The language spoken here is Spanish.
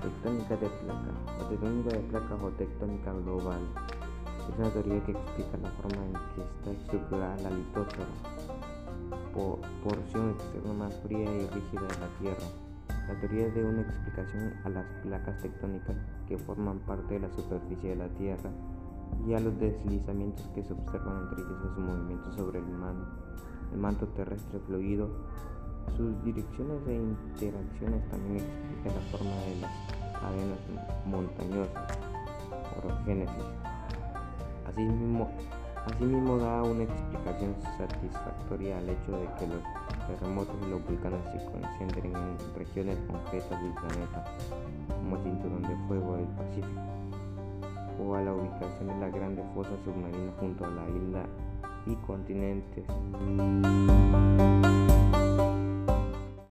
tectónica de placa. La tectónica de placa o tectónica global es una teoría que explica la forma en que está estructurada la litosfera, porción externa más fría y rígida de la Tierra. La teoría da una explicación a las placas tectónicas que forman parte de la superficie de la Tierra y a los deslizamientos que se observan entre ellos sus movimientos sobre el, el manto terrestre fluido. Sus direcciones e interacciones también explican la forma de las cadenas montañosas, orogénesis. Asimismo, asimismo da una explicación satisfactoria al hecho de que los terremotos y los volcanes se concentren en regiones concretas del planeta, como el cinturón de fuego del Pacífico o a la ubicación de la grande fosa submarina junto a la isla y continentes.